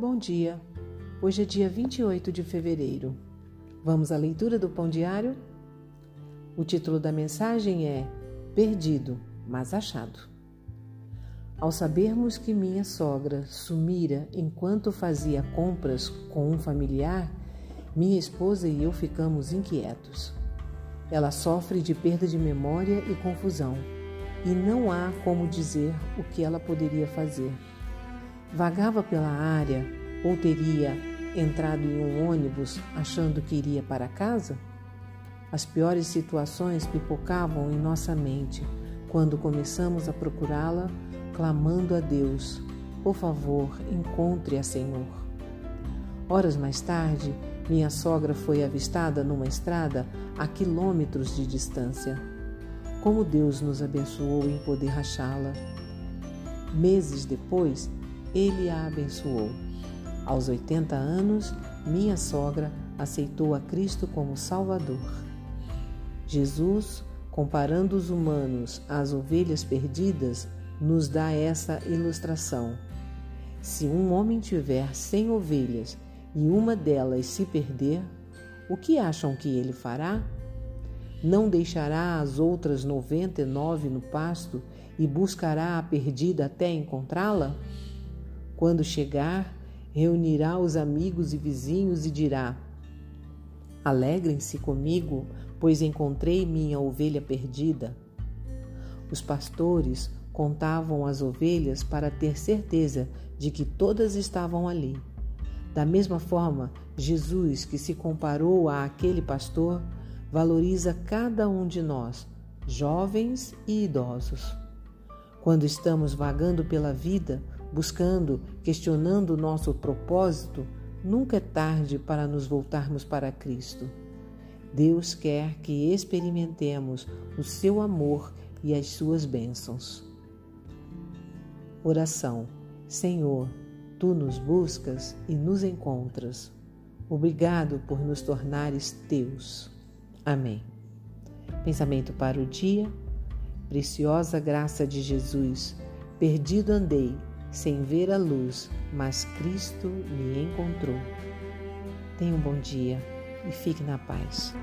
Bom dia. Hoje é dia 28 de fevereiro. Vamos à leitura do Pão Diário? O título da mensagem é Perdido, mas achado. Ao sabermos que minha sogra sumira enquanto fazia compras com um familiar, minha esposa e eu ficamos inquietos. Ela sofre de perda de memória e confusão, e não há como dizer o que ela poderia fazer. Vagava pela área ou teria entrado em um ônibus achando que iria para casa? As piores situações pipocavam em nossa mente quando começamos a procurá-la, clamando a Deus: Por favor, encontre-a, Senhor. Horas mais tarde, minha sogra foi avistada numa estrada a quilômetros de distância. Como Deus nos abençoou em poder achá-la. Meses depois, ele a abençoou. Aos 80 anos, minha sogra aceitou a Cristo como Salvador. Jesus, comparando os humanos às ovelhas perdidas, nos dá essa ilustração. Se um homem tiver cem ovelhas e uma delas se perder, o que acham que ele fará? Não deixará as outras noventa e nove no pasto e buscará a perdida até encontrá-la? Quando chegar, reunirá os amigos e vizinhos e dirá: Alegrem-se comigo, pois encontrei minha ovelha perdida. Os pastores contavam as ovelhas para ter certeza de que todas estavam ali. Da mesma forma, Jesus, que se comparou a aquele pastor, valoriza cada um de nós, jovens e idosos. Quando estamos vagando pela vida, buscando, questionando o nosso propósito, nunca é tarde para nos voltarmos para Cristo. Deus quer que experimentemos o seu amor e as suas bênçãos. Oração: Senhor, tu nos buscas e nos encontras. Obrigado por nos tornares teus. Amém. Pensamento para o dia. Preciosa graça de Jesus, perdido andei sem ver a luz, mas Cristo me encontrou. Tenha um bom dia e fique na paz.